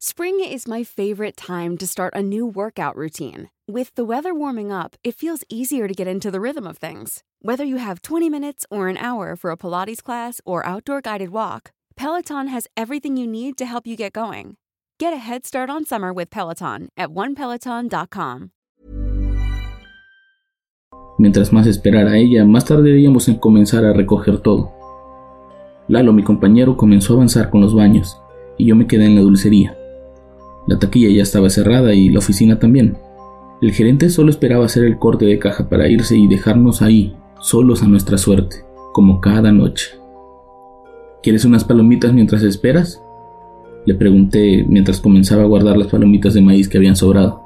Spring is my favorite time to start a new workout routine. With the weather warming up, it feels easier to get into the rhythm of things. Whether you have 20 minutes or an hour for a Pilates class or outdoor guided walk, Peloton has everything you need to help you get going. Get a head start on summer with Peloton at onepeloton.com. Mientras más esperara ella, más tardaríamos en comenzar a recoger todo. Lalo, mi compañero, comenzó a avanzar con los baños y yo me quedé en la dulcería. La taquilla ya estaba cerrada y la oficina también. El gerente solo esperaba hacer el corte de caja para irse y dejarnos ahí, solos a nuestra suerte, como cada noche. ¿Quieres unas palomitas mientras esperas? Le pregunté mientras comenzaba a guardar las palomitas de maíz que habían sobrado.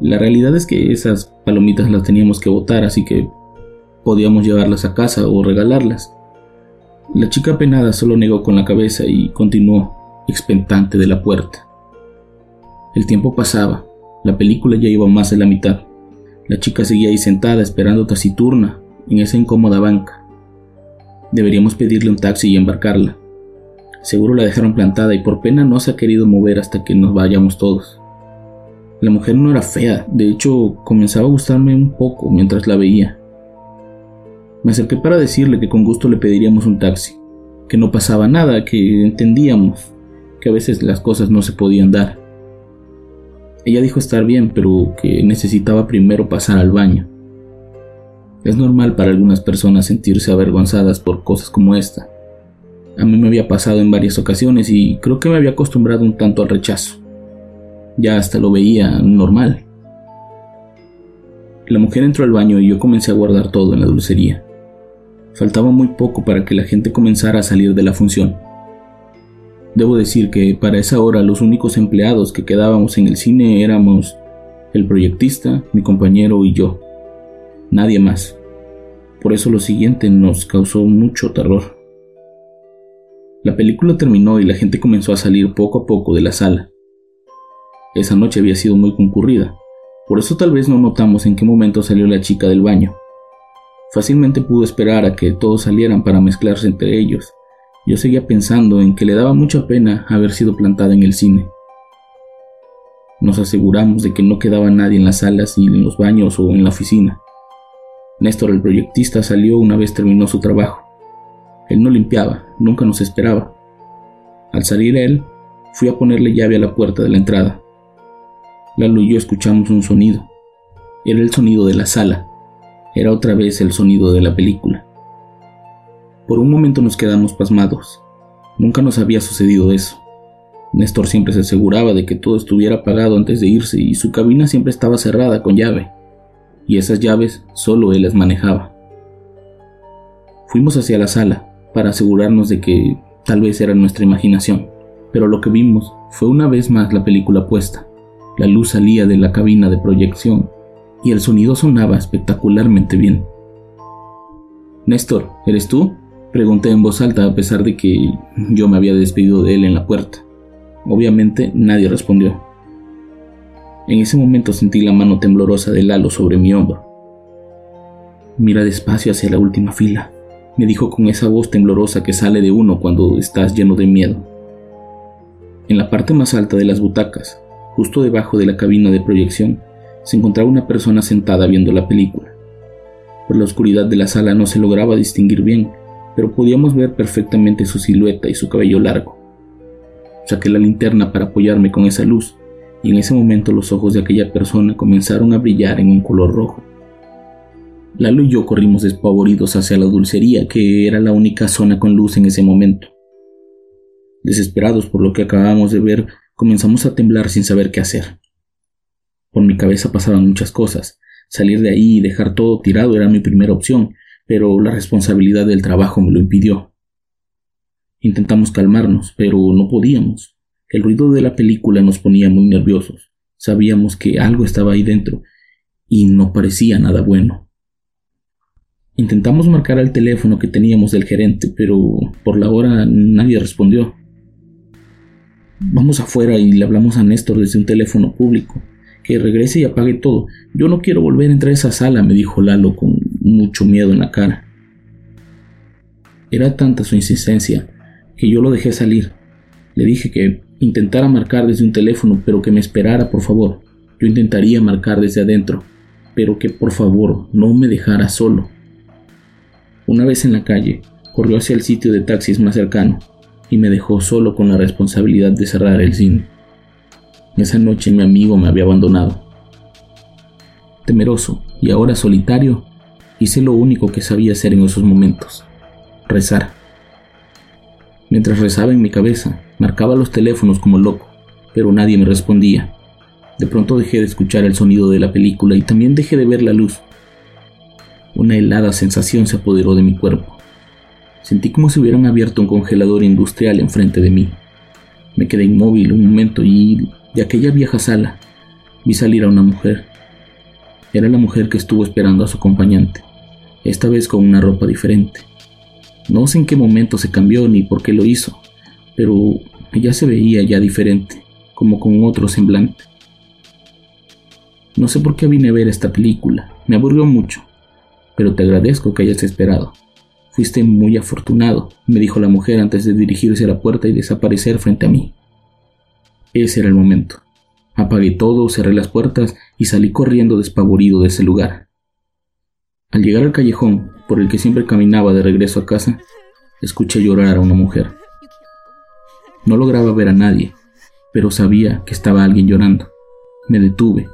La realidad es que esas palomitas las teníamos que botar, así que podíamos llevarlas a casa o regalarlas. La chica penada solo negó con la cabeza y continuó, expectante de la puerta. El tiempo pasaba, la película ya iba más de la mitad. La chica seguía ahí sentada esperando taciturna en esa incómoda banca. Deberíamos pedirle un taxi y embarcarla. Seguro la dejaron plantada y por pena no se ha querido mover hasta que nos vayamos todos. La mujer no era fea, de hecho comenzaba a gustarme un poco mientras la veía. Me acerqué para decirle que con gusto le pediríamos un taxi, que no pasaba nada, que entendíamos, que a veces las cosas no se podían dar. Ella dijo estar bien, pero que necesitaba primero pasar al baño. Es normal para algunas personas sentirse avergonzadas por cosas como esta. A mí me había pasado en varias ocasiones y creo que me había acostumbrado un tanto al rechazo. Ya hasta lo veía normal. La mujer entró al baño y yo comencé a guardar todo en la dulcería. Faltaba muy poco para que la gente comenzara a salir de la función. Debo decir que para esa hora los únicos empleados que quedábamos en el cine éramos el proyectista, mi compañero y yo. Nadie más. Por eso lo siguiente nos causó mucho terror. La película terminó y la gente comenzó a salir poco a poco de la sala. Esa noche había sido muy concurrida, por eso tal vez no notamos en qué momento salió la chica del baño. Fácilmente pudo esperar a que todos salieran para mezclarse entre ellos, yo seguía pensando en que le daba mucha pena haber sido plantada en el cine. Nos aseguramos de que no quedaba nadie en las salas y en los baños o en la oficina. Néstor, el proyectista, salió una vez terminó su trabajo. Él no limpiaba, nunca nos esperaba. Al salir él, fui a ponerle llave a la puerta de la entrada. Lalo y yo escuchamos un sonido. Era el sonido de la sala. Era otra vez el sonido de la película. Por un momento nos quedamos pasmados. Nunca nos había sucedido eso. Néstor siempre se aseguraba de que todo estuviera apagado antes de irse y su cabina siempre estaba cerrada con llave. Y esas llaves solo él las manejaba. Fuimos hacia la sala para asegurarnos de que tal vez era nuestra imaginación, pero lo que vimos fue una vez más la película puesta. La luz salía de la cabina de proyección y el sonido sonaba espectacularmente bien. Néstor, ¿eres tú? Pregunté en voz alta a pesar de que yo me había despedido de él en la puerta. Obviamente nadie respondió. En ese momento sentí la mano temblorosa de Lalo sobre mi hombro. Mira despacio hacia la última fila, me dijo con esa voz temblorosa que sale de uno cuando estás lleno de miedo. En la parte más alta de las butacas, justo debajo de la cabina de proyección, se encontraba una persona sentada viendo la película. Por la oscuridad de la sala no se lograba distinguir bien, pero podíamos ver perfectamente su silueta y su cabello largo. Saqué la linterna para apoyarme con esa luz, y en ese momento los ojos de aquella persona comenzaron a brillar en un color rojo. Lalo y yo corrimos despavoridos hacia la dulcería, que era la única zona con luz en ese momento. Desesperados por lo que acabamos de ver, comenzamos a temblar sin saber qué hacer. Por mi cabeza pasaban muchas cosas. Salir de ahí y dejar todo tirado era mi primera opción, pero la responsabilidad del trabajo me lo impidió. Intentamos calmarnos, pero no podíamos. El ruido de la película nos ponía muy nerviosos. Sabíamos que algo estaba ahí dentro y no parecía nada bueno. Intentamos marcar al teléfono que teníamos del gerente, pero por la hora nadie respondió. Vamos afuera y le hablamos a Néstor desde un teléfono público. Que regrese y apague todo. Yo no quiero volver a entrar a esa sala, me dijo Lalo con mucho miedo en la cara. Era tanta su insistencia que yo lo dejé salir. Le dije que intentara marcar desde un teléfono, pero que me esperara, por favor. Yo intentaría marcar desde adentro, pero que por favor no me dejara solo. Una vez en la calle, corrió hacia el sitio de taxis más cercano y me dejó solo con la responsabilidad de cerrar el cine. Esa noche mi amigo me había abandonado. Temeroso y ahora solitario, hice lo único que sabía hacer en esos momentos, rezar. Mientras rezaba en mi cabeza, marcaba los teléfonos como loco, pero nadie me respondía. De pronto dejé de escuchar el sonido de la película y también dejé de ver la luz. Una helada sensación se apoderó de mi cuerpo. Sentí como si hubieran abierto un congelador industrial enfrente de mí. Me quedé inmóvil un momento y de aquella vieja sala vi salir a una mujer. Era la mujer que estuvo esperando a su acompañante, esta vez con una ropa diferente. No sé en qué momento se cambió ni por qué lo hizo, pero ella se veía ya diferente, como con otro semblante. No sé por qué vine a ver esta película, me aburrió mucho, pero te agradezco que hayas esperado. Fuiste muy afortunado, me dijo la mujer antes de dirigirse a la puerta y desaparecer frente a mí. Ese era el momento. Apagué todo, cerré las puertas y salí corriendo despavorido de ese lugar. Al llegar al callejón, por el que siempre caminaba de regreso a casa, escuché llorar a una mujer. No lograba ver a nadie, pero sabía que estaba alguien llorando. Me detuve.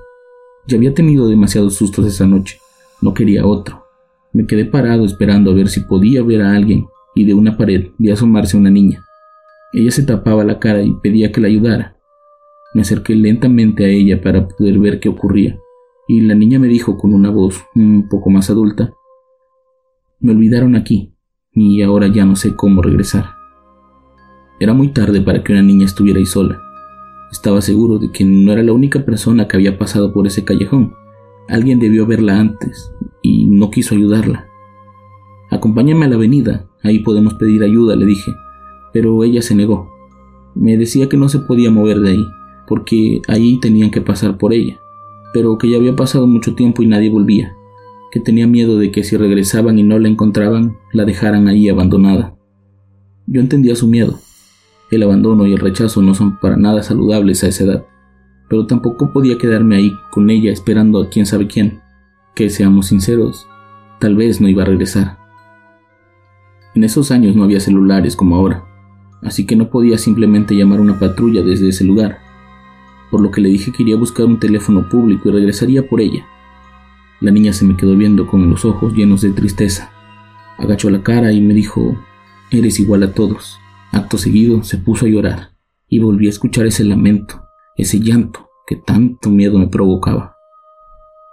Ya había tenido demasiados sustos esa noche. No quería otro. Me quedé parado esperando a ver si podía ver a alguien y de una pared vi asomarse una niña. Ella se tapaba la cara y pedía que la ayudara. Me acerqué lentamente a ella para poder ver qué ocurría, y la niña me dijo con una voz un poco más adulta, Me olvidaron aquí, y ahora ya no sé cómo regresar. Era muy tarde para que una niña estuviera ahí sola. Estaba seguro de que no era la única persona que había pasado por ese callejón. Alguien debió verla antes y no quiso ayudarla. Acompáñame a la avenida, ahí podemos pedir ayuda, le dije, pero ella se negó. Me decía que no se podía mover de ahí, porque ahí tenían que pasar por ella, pero que ya había pasado mucho tiempo y nadie volvía, que tenía miedo de que si regresaban y no la encontraban, la dejaran ahí abandonada. Yo entendía su miedo. El abandono y el rechazo no son para nada saludables a esa edad, pero tampoco podía quedarme ahí con ella esperando a quién sabe quién, que seamos sinceros, tal vez no iba a regresar. En esos años no había celulares como ahora, así que no podía simplemente llamar a una patrulla desde ese lugar por lo que le dije que iría a buscar un teléfono público y regresaría por ella. La niña se me quedó viendo con los ojos llenos de tristeza. Agachó la cara y me dijo, Eres igual a todos. Acto seguido se puso a llorar y volví a escuchar ese lamento, ese llanto que tanto miedo me provocaba.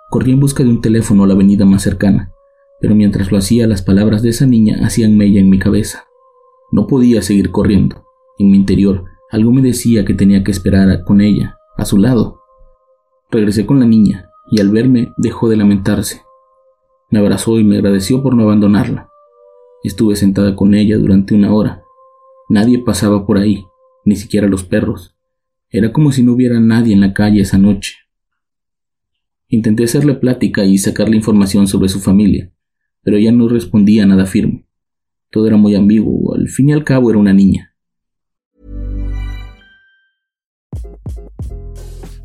Corrí en busca de un teléfono a la avenida más cercana, pero mientras lo hacía las palabras de esa niña hacían mella en mi cabeza. No podía seguir corriendo. En mi interior algo me decía que tenía que esperar con ella, a su lado. Regresé con la niña y al verme dejó de lamentarse. Me abrazó y me agradeció por no abandonarla. Estuve sentada con ella durante una hora. Nadie pasaba por ahí, ni siquiera los perros. Era como si no hubiera nadie en la calle esa noche. Intenté hacerle plática y sacarle información sobre su familia, pero ella no respondía nada firme. Todo era muy ambiguo, al fin y al cabo era una niña.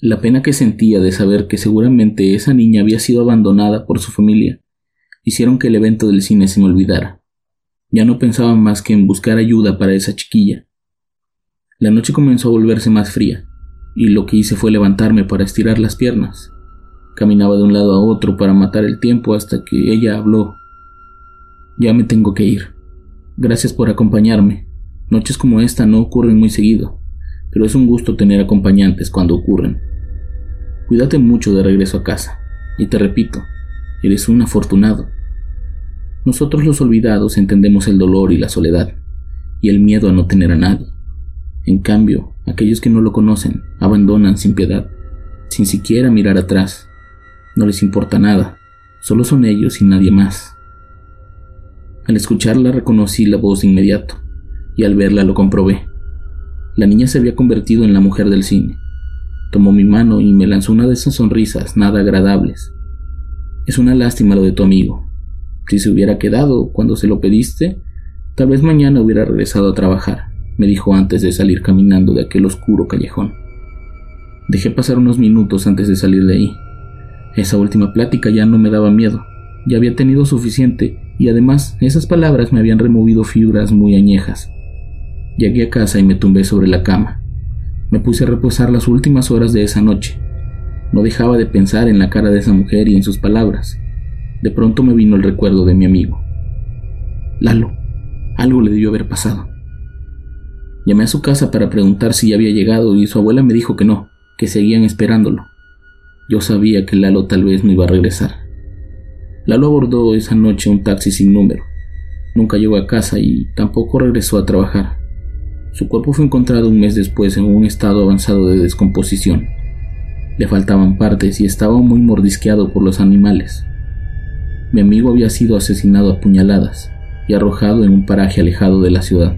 La pena que sentía de saber que seguramente esa niña había sido abandonada por su familia hicieron que el evento del cine se me olvidara. Ya no pensaba más que en buscar ayuda para esa chiquilla. La noche comenzó a volverse más fría, y lo que hice fue levantarme para estirar las piernas. Caminaba de un lado a otro para matar el tiempo hasta que ella habló. Ya me tengo que ir. Gracias por acompañarme. Noches como esta no ocurren muy seguido, pero es un gusto tener acompañantes cuando ocurren. Cuídate mucho de regreso a casa, y te repito, eres un afortunado. Nosotros los olvidados entendemos el dolor y la soledad, y el miedo a no tener a nadie. En cambio, aquellos que no lo conocen abandonan sin piedad, sin siquiera mirar atrás. No les importa nada, solo son ellos y nadie más. Al escucharla reconocí la voz de inmediato, y al verla lo comprobé. La niña se había convertido en la mujer del cine. Tomó mi mano y me lanzó una de esas sonrisas nada agradables. Es una lástima lo de tu amigo. Si se hubiera quedado cuando se lo pediste, tal vez mañana hubiera regresado a trabajar me dijo antes de salir caminando de aquel oscuro callejón. Dejé pasar unos minutos antes de salir de ahí. Esa última plática ya no me daba miedo, ya había tenido suficiente y además esas palabras me habían removido fibras muy añejas. Llegué a casa y me tumbé sobre la cama. Me puse a reposar las últimas horas de esa noche. No dejaba de pensar en la cara de esa mujer y en sus palabras. De pronto me vino el recuerdo de mi amigo. Lalo, algo le debió haber pasado. Llamé a su casa para preguntar si ya había llegado y su abuela me dijo que no, que seguían esperándolo. Yo sabía que Lalo tal vez no iba a regresar. Lalo abordó esa noche un taxi sin número. Nunca llegó a casa y tampoco regresó a trabajar. Su cuerpo fue encontrado un mes después en un estado avanzado de descomposición. Le faltaban partes y estaba muy mordisqueado por los animales. Mi amigo había sido asesinado a puñaladas y arrojado en un paraje alejado de la ciudad.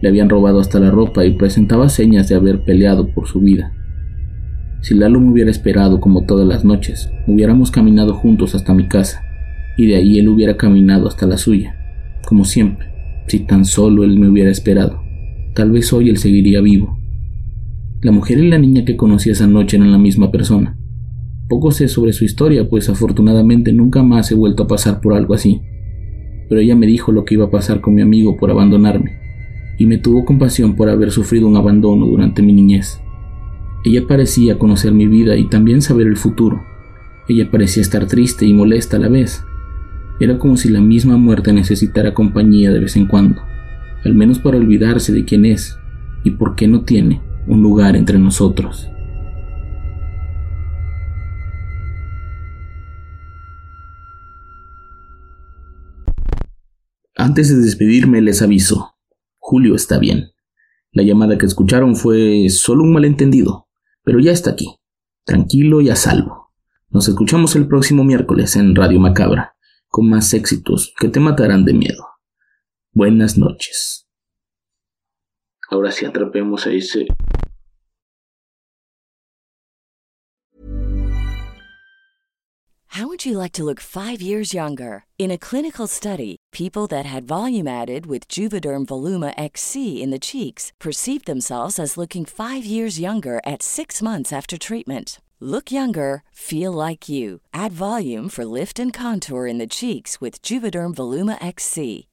Le habían robado hasta la ropa y presentaba señas de haber peleado por su vida. Si Lalo me hubiera esperado como todas las noches, hubiéramos caminado juntos hasta mi casa, y de ahí él hubiera caminado hasta la suya, como siempre, si tan solo él me hubiera esperado. Tal vez hoy él seguiría vivo. La mujer y la niña que conocí esa noche eran la misma persona. Poco sé sobre su historia, pues afortunadamente nunca más he vuelto a pasar por algo así. Pero ella me dijo lo que iba a pasar con mi amigo por abandonarme y me tuvo compasión por haber sufrido un abandono durante mi niñez. Ella parecía conocer mi vida y también saber el futuro. Ella parecía estar triste y molesta a la vez. Era como si la misma muerte necesitara compañía de vez en cuando, al menos para olvidarse de quién es y por qué no tiene un lugar entre nosotros. Antes de despedirme les aviso, Julio está bien. La llamada que escucharon fue solo un malentendido, pero ya está aquí, tranquilo y a salvo. Nos escuchamos el próximo miércoles en Radio Macabra, con más éxitos que te matarán de miedo. Buenas noches. Ahora sí atrapemos a ese... How would you like to look five years younger? In a clinical study, people that had volume added with Juvederm Voluma XC in the cheeks perceived themselves as looking five years younger at six months after treatment. Look younger, feel like you. Add volume for lift and contour in the cheeks with Juvederm Voluma XC.